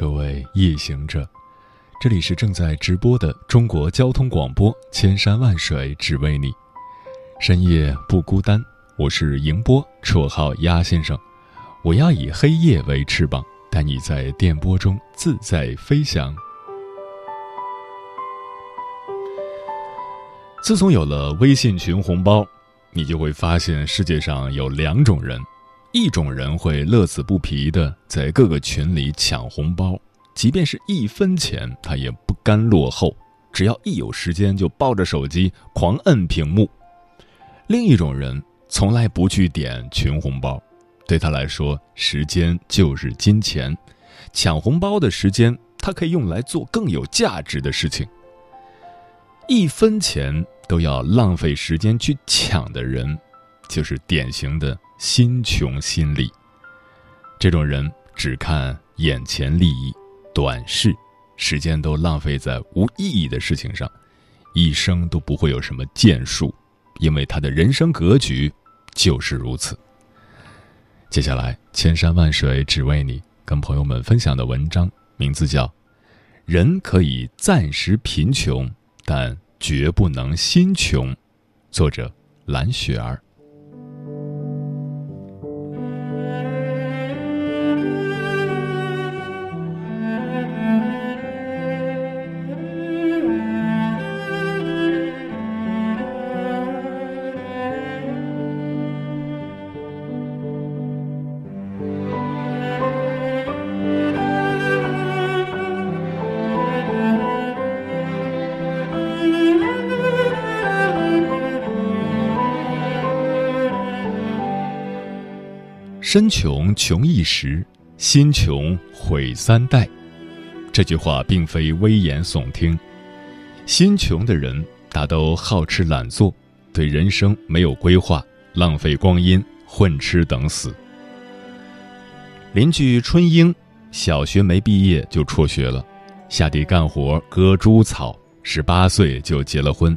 各位夜行者，这里是正在直播的中国交通广播，千山万水只为你，深夜不孤单。我是迎波，绰号鸭先生。我要以黑夜为翅膀，带你在电波中自在飞翔。自从有了微信群红包，你就会发现世界上有两种人。一种人会乐此不疲的在各个群里抢红包，即便是一分钱，他也不甘落后，只要一有时间就抱着手机狂摁屏幕。另一种人从来不去点群红包，对他来说，时间就是金钱，抢红包的时间他可以用来做更有价值的事情。一分钱都要浪费时间去抢的人，就是典型的。心穷心理，这种人只看眼前利益，短视，时间都浪费在无意义的事情上，一生都不会有什么建树，因为他的人生格局就是如此。接下来，千山万水只为你，跟朋友们分享的文章名字叫《人可以暂时贫穷，但绝不能心穷》，作者蓝雪儿。身穷穷一时，心穷毁三代。这句话并非危言耸听。心穷的人大都好吃懒做，对人生没有规划，浪费光阴，混吃等死。邻居春英，小学没毕业就辍学了，下地干活割猪草，十八岁就结了婚。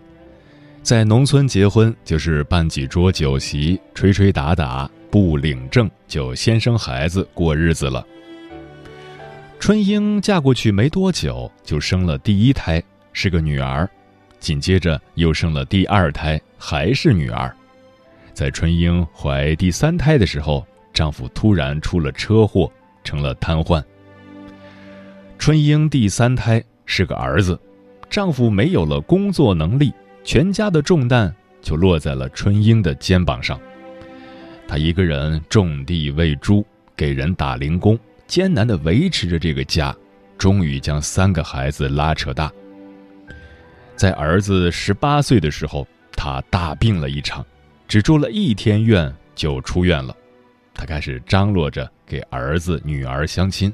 在农村结婚就是办几桌酒席，吹吹打打。不领证就先生孩子过日子了。春英嫁过去没多久，就生了第一胎，是个女儿，紧接着又生了第二胎，还是女儿。在春英怀第三胎的时候，丈夫突然出了车祸，成了瘫痪。春英第三胎是个儿子，丈夫没有了工作能力，全家的重担就落在了春英的肩膀上。他一个人种地喂猪，给人打零工，艰难地维持着这个家，终于将三个孩子拉扯大。在儿子十八岁的时候，他大病了一场，只住了一天院就出院了。他开始张罗着给儿子、女儿相亲。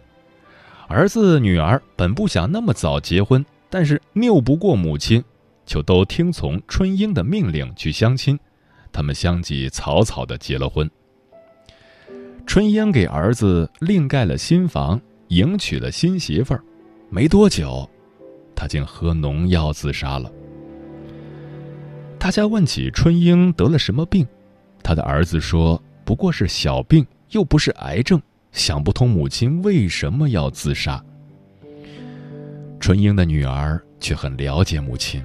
儿子、女儿本不想那么早结婚，但是拗不过母亲，就都听从春英的命令去相亲。他们相继草草的结了婚。春英给儿子另盖了新房，迎娶了新媳妇儿，没多久，他竟喝农药自杀了。大家问起春英得了什么病，他的儿子说：“不过是小病，又不是癌症。”想不通母亲为什么要自杀。春英的女儿却很了解母亲，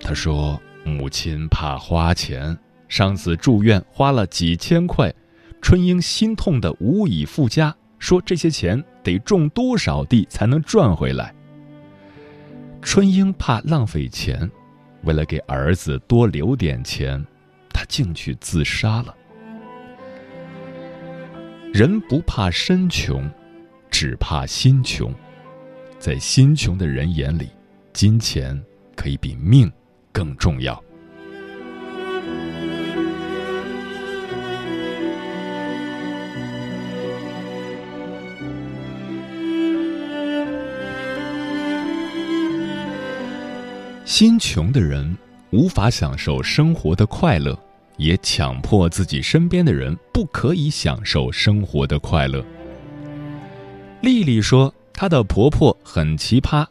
她说：“母亲怕花钱。”上次住院花了几千块，春英心痛的无以复加，说这些钱得种多少地才能赚回来。春英怕浪费钱，为了给儿子多留点钱，她竟去自杀了。人不怕身穷，只怕心穷。在心穷的人眼里，金钱可以比命更重要。心穷的人无法享受生活的快乐，也强迫自己身边的人不可以享受生活的快乐。丽丽说，她的婆婆很奇葩，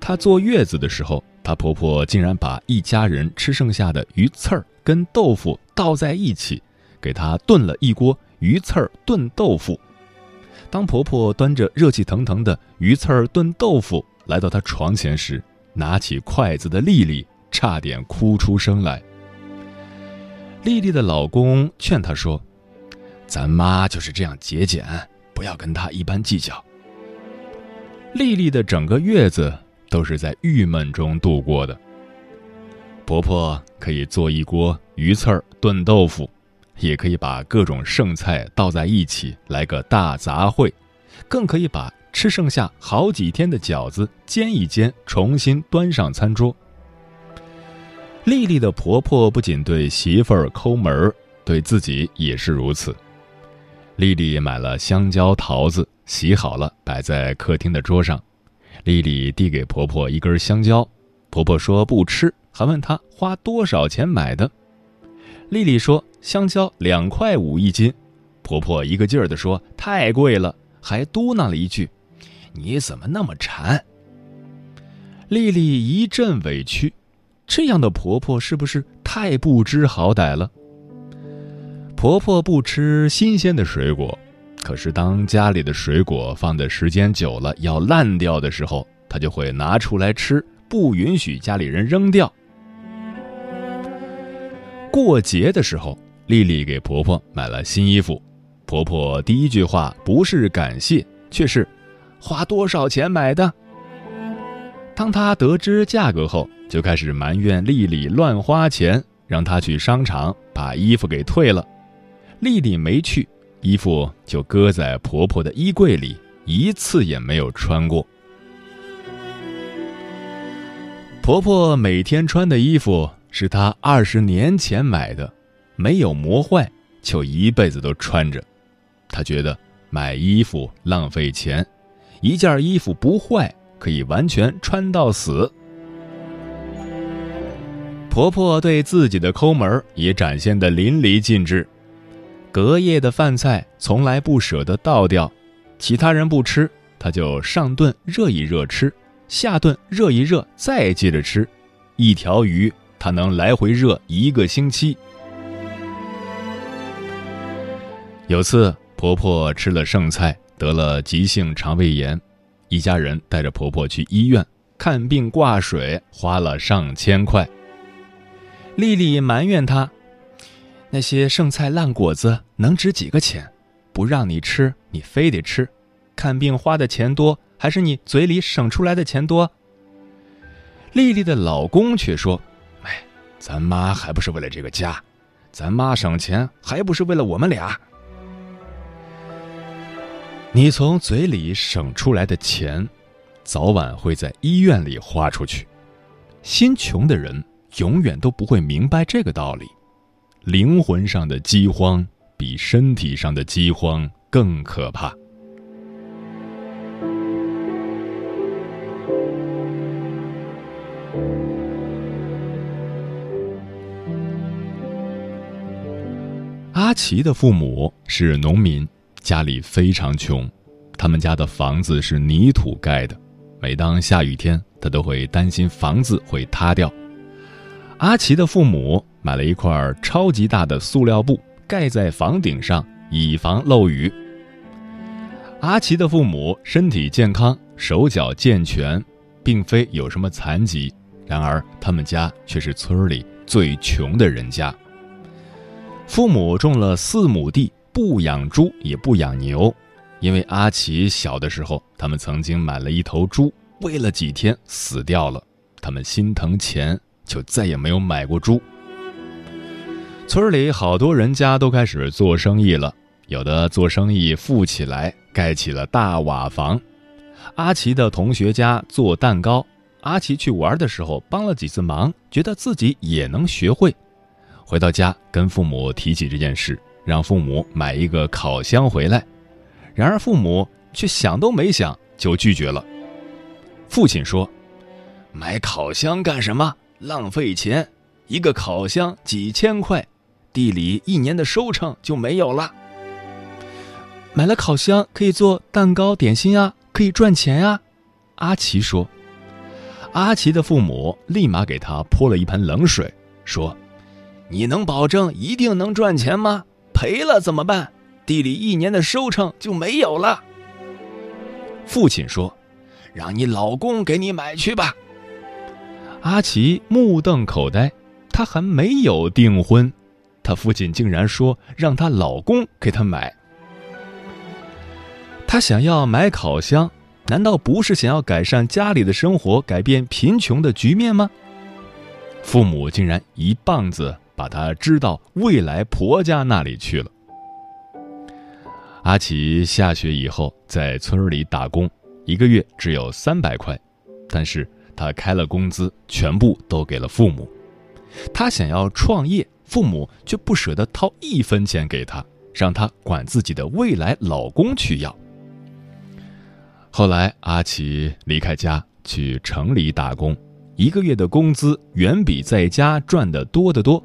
她坐月子的时候，她婆婆竟然把一家人吃剩下的鱼刺儿跟豆腐倒在一起，给她炖了一锅鱼刺儿炖豆腐。当婆婆端着热气腾腾的鱼刺儿炖豆腐来到她床前时，拿起筷子的丽丽差点哭出声来。丽丽的老公劝她说：“咱妈就是这样节俭，不要跟她一般计较。”丽丽的整个月子都是在郁闷中度过的。婆婆可以做一锅鱼刺儿炖豆腐，也可以把各种剩菜倒在一起来个大杂烩，更可以把。吃剩下好几天的饺子，煎一煎，重新端上餐桌。丽丽的婆婆不仅对媳妇儿抠门儿，对自己也是如此。丽丽买了香蕉、桃子，洗好了摆在客厅的桌上。丽丽递给婆婆一根香蕉，婆婆说不吃，还问她花多少钱买的。丽丽说香蕉两块五一斤，婆婆一个劲儿地说太贵了，还嘟囔了一句。你怎么那么馋？丽丽一阵委屈，这样的婆婆是不是太不知好歹了？婆婆不吃新鲜的水果，可是当家里的水果放的时间久了要烂掉的时候，她就会拿出来吃，不允许家里人扔掉。过节的时候，丽丽给婆婆买了新衣服，婆婆第一句话不是感谢，却是。花多少钱买的？当他得知价格后，就开始埋怨丽丽乱花钱，让她去商场把衣服给退了。丽丽没去，衣服就搁在婆婆的衣柜里，一次也没有穿过。婆婆每天穿的衣服是她二十年前买的，没有磨坏，就一辈子都穿着。她觉得买衣服浪费钱。一件衣服不坏，可以完全穿到死。婆婆对自己的抠门也展现得淋漓尽致，隔夜的饭菜从来不舍得倒掉，其他人不吃，她就上顿热一热吃，下顿热一热再接着吃，一条鱼她能来回热一个星期。有次婆婆吃了剩菜。得了急性肠胃炎，一家人带着婆婆去医院看病挂水，花了上千块。丽丽埋怨她：“那些剩菜烂果子能值几个钱？不让你吃，你非得吃。看病花的钱多，还是你嘴里省出来的钱多？”丽丽的老公却说：“哎，咱妈还不是为了这个家，咱妈省钱还不是为了我们俩。”你从嘴里省出来的钱，早晚会在医院里花出去。心穷的人永远都不会明白这个道理。灵魂上的饥荒比身体上的饥荒更可怕。阿奇的父母是农民。家里非常穷，他们家的房子是泥土盖的，每当下雨天，他都会担心房子会塌掉。阿奇的父母买了一块超级大的塑料布，盖在房顶上，以防漏雨。阿奇的父母身体健康，手脚健全，并非有什么残疾，然而他们家却是村里最穷的人家。父母种了四亩地。不养猪也不养牛，因为阿奇小的时候，他们曾经买了一头猪，喂了几天死掉了，他们心疼钱，就再也没有买过猪。村里好多人家都开始做生意了，有的做生意富起来，盖起了大瓦房。阿奇的同学家做蛋糕，阿奇去玩的时候帮了几次忙，觉得自己也能学会，回到家跟父母提起这件事。让父母买一个烤箱回来，然而父母却想都没想就拒绝了。父亲说：“买烤箱干什么？浪费钱，一个烤箱几千块，地里一年的收成就没有了。买了烤箱可以做蛋糕点心啊，可以赚钱啊。阿奇说。阿奇的父母立马给他泼了一盆冷水，说：“你能保证一定能赚钱吗？赔了怎么办？地里一年的收成就没有了。”父亲说：“让你老公给你买去吧。”阿奇目瞪口呆，他还没有订婚，他父亲竟然说让他老公给他买。他想要买烤箱。难道不是想要改善家里的生活，改变贫穷的局面吗？父母竟然一棒子把他支到未来婆家那里去了。阿奇下学以后在村里打工，一个月只有三百块，但是他开了工资，全部都给了父母。他想要创业，父母却不舍得掏一分钱给他，让他管自己的未来老公去要。后来，阿奇离开家去城里打工，一个月的工资远比在家赚的多得多。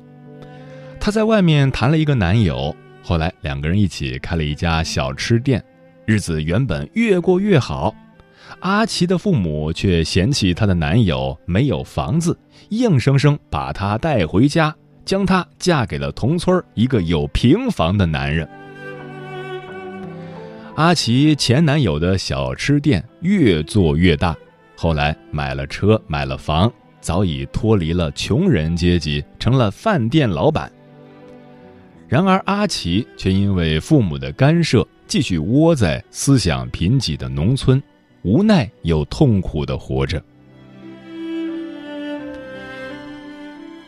她在外面谈了一个男友，后来两个人一起开了一家小吃店，日子原本越过越好。阿奇的父母却嫌弃她的男友没有房子，硬生生把她带回家，将她嫁给了同村一个有平房的男人。阿奇前男友的小吃店越做越大，后来买了车，买了房，早已脱离了穷人阶级，成了饭店老板。然而，阿奇却因为父母的干涉，继续窝在思想贫瘠的农村，无奈又痛苦的活着。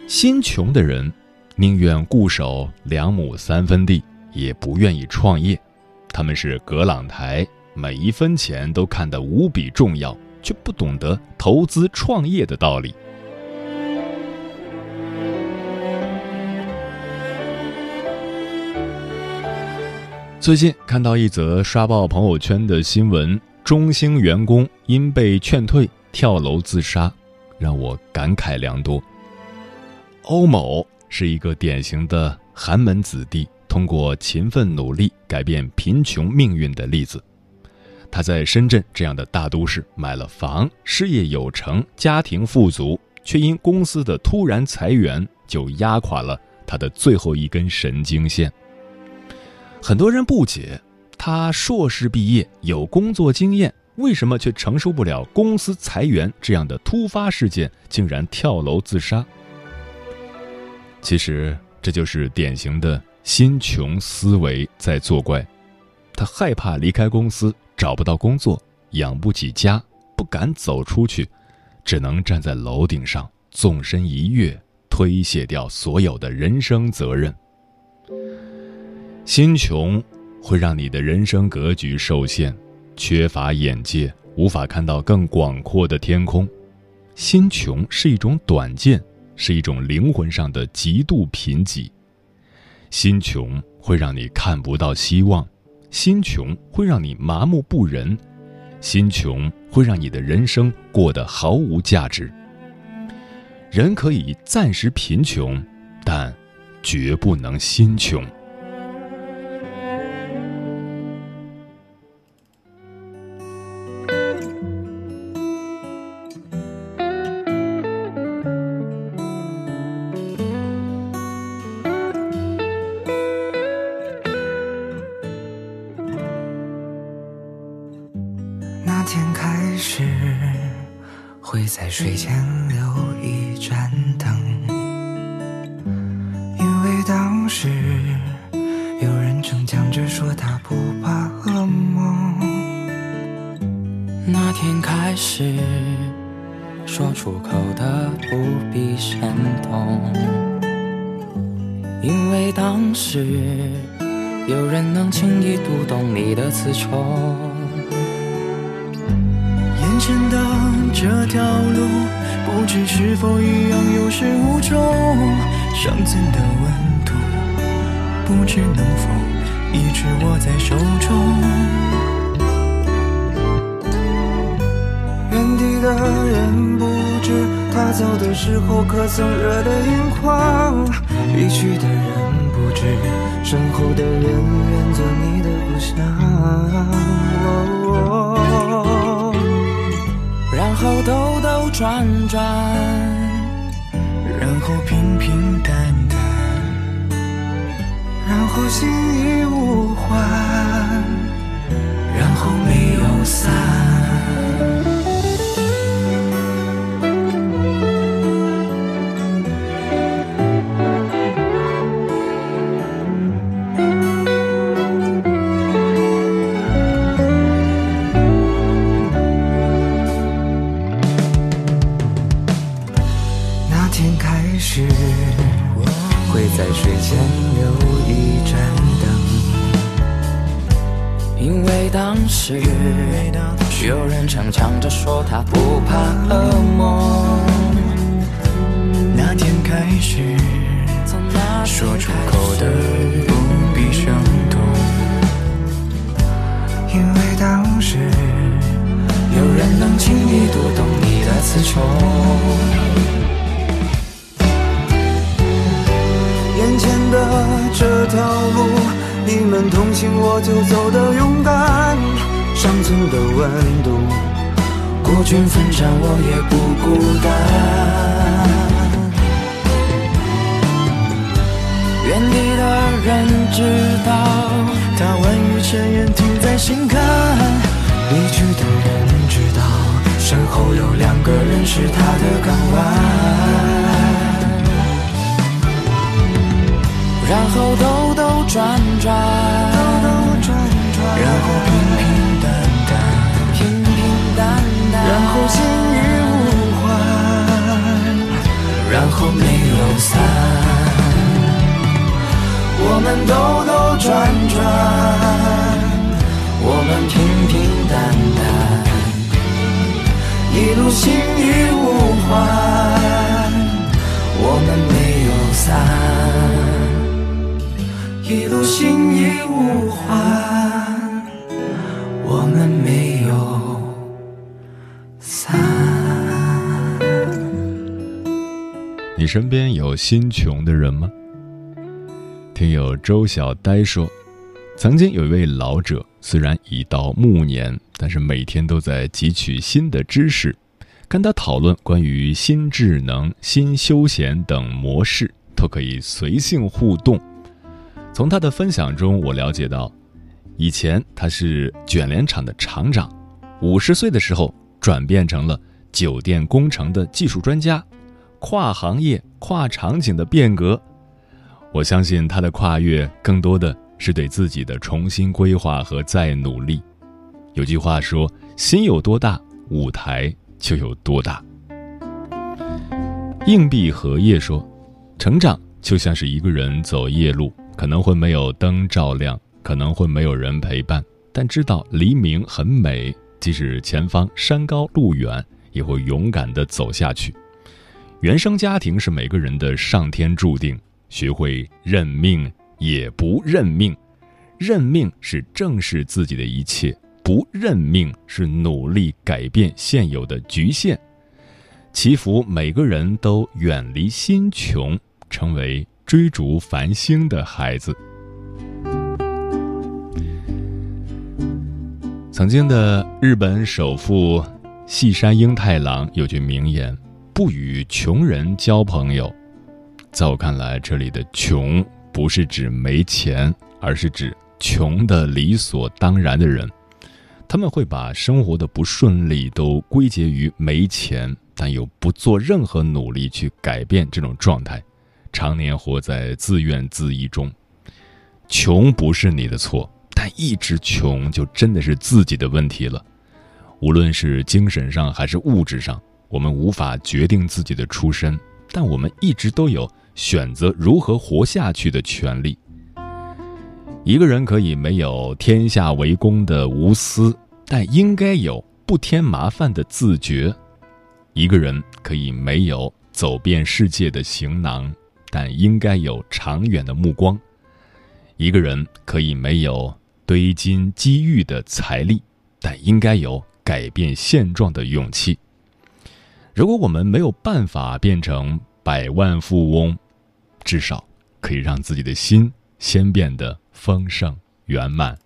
心穷的人，宁愿固守两亩三分地，也不愿意创业。他们是葛朗台，每一分钱都看得无比重要，却不懂得投资创业的道理。最近看到一则刷爆朋友圈的新闻：中兴员工因被劝退跳楼自杀，让我感慨良多。欧某是一个典型的寒门子弟。通过勤奋努力改变贫穷命运的例子，他在深圳这样的大都市买了房，事业有成，家庭富足，却因公司的突然裁员，就压垮了他的最后一根神经线。很多人不解，他硕士毕业，有工作经验，为什么却承受不了公司裁员这样的突发事件，竟然跳楼自杀？其实，这就是典型的。心穷思维在作怪，他害怕离开公司找不到工作，养不起家，不敢走出去，只能站在楼顶上纵身一跃，推卸掉所有的人生责任。心穷会让你的人生格局受限，缺乏眼界，无法看到更广阔的天空。心穷是一种短见，是一种灵魂上的极度贫瘠。心穷会让你看不到希望，心穷会让你麻木不仁，心穷会让你的人生过得毫无价值。人可以暂时贫穷，但绝不能心穷。说他不怕噩梦。那天开始说出口的不必闪动，因为当时有人能轻易读懂你的词穷。前的这条路，不知是否一样有始无终。上层的温度，不知能否一直握在手中。原地的人，不知他走的时候可曾热得眼眶？离去的人不知，身后的人愿做你的故乡。然后兜兜转转，然后平平淡淡，然后心已无欢，然后没有散。因为当时有人常唱着说他不怕噩梦。那天开始，说出口的不必生动，因为当时有人能轻易读懂你的词穷。眼前的这条路，你们同行我就走得勇敢，尚存的温度，孤军奋战我也不孤单。原地的人知道，他万语千言停在心坎，离去的人知道，身后有两个人是他的港湾。然后都转转，兜兜转转然后平平淡淡，平平淡淡，然后心已无欢，然后没有散。我们兜兜转转，我们平平淡淡，一路心已无欢，我们没有散。一路心已无欢，我们没有散。你身边有心穷的人吗？听友周小呆说，曾经有一位老者，虽然已到暮年，但是每天都在汲取新的知识。跟他讨论关于新智能、新休闲等模式，都可以随性互动。从他的分享中，我了解到，以前他是卷帘厂的厂长，五十岁的时候转变成了酒店工程的技术专家，跨行业、跨场景的变革。我相信他的跨越更多的是对自己的重新规划和再努力。有句话说：“心有多大，舞台就有多大。”硬币荷叶说：“成长就像是一个人走夜路。”可能会没有灯照亮，可能会没有人陪伴，但知道黎明很美，即使前方山高路远，也会勇敢地走下去。原生家庭是每个人的上天注定，学会认命也不认命，认命是正视自己的一切，不认命是努力改变现有的局限。祈福每个人都远离心穷，成为。追逐繁星的孩子。曾经的日本首富细山英太郎有句名言：“不与穷人交朋友。”在我看来，这里的“穷”不是指没钱，而是指穷的理所当然的人。他们会把生活的不顺利都归结于没钱，但又不做任何努力去改变这种状态。常年活在自怨自艾中，穷不是你的错，但一直穷就真的是自己的问题了。无论是精神上还是物质上，我们无法决定自己的出身，但我们一直都有选择如何活下去的权利。一个人可以没有天下为公的无私，但应该有不添麻烦的自觉。一个人可以没有走遍世界的行囊。但应该有长远的目光。一个人可以没有堆金积玉的财力，但应该有改变现状的勇气。如果我们没有办法变成百万富翁，至少可以让自己的心先变得丰盛圆满。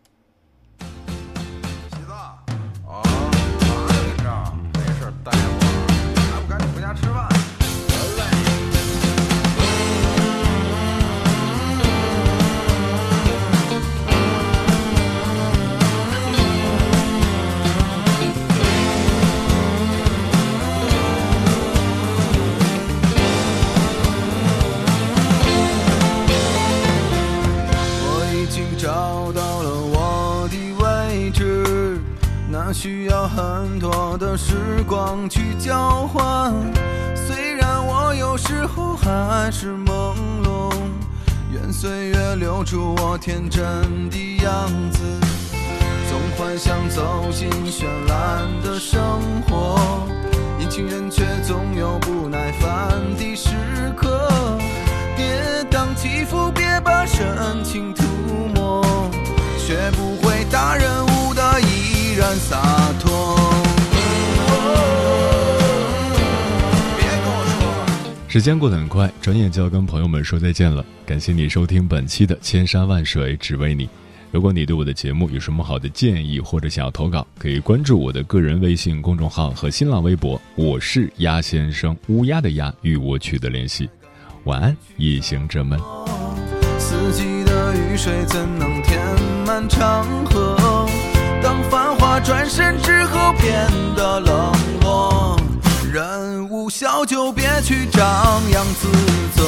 时光去交换，虽然我有时候还是朦胧，愿岁月留住我天真的样子，总幻想走进绚烂的生活，年轻人却总有不耐烦的时刻，跌宕起伏别把深情涂抹，学不会大人物的。依然洒脱。时间过得很快，转眼就要跟朋友们说再见了。感谢你收听本期的《千山万水只为你》。如果你对我的节目有什么好的建议或者想要投稿，可以关注我的个人微信公众号和新浪微博，我是鸭先生，乌鸦的鸭，与我取得联系。晚安，夜行者们。四季的雨水怎能填满长河？当繁华转身之后变得冷落，人不笑就别去张扬自责。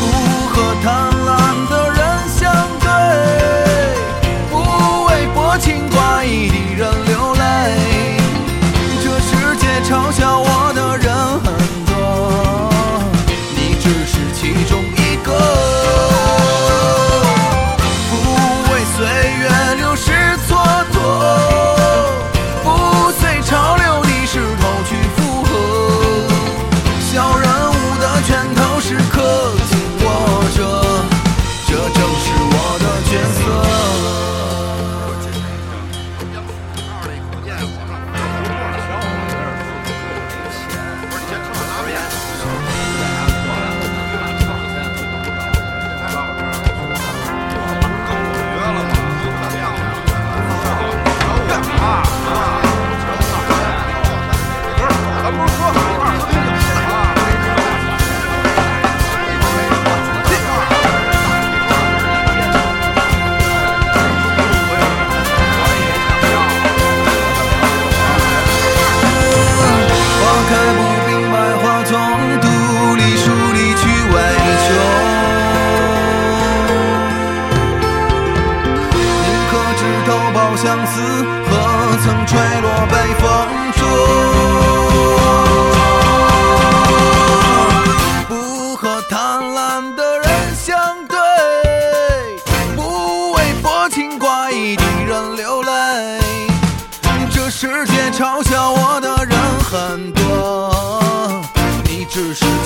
不和贪婪的人相对，不为薄情寡义的人哥你只是。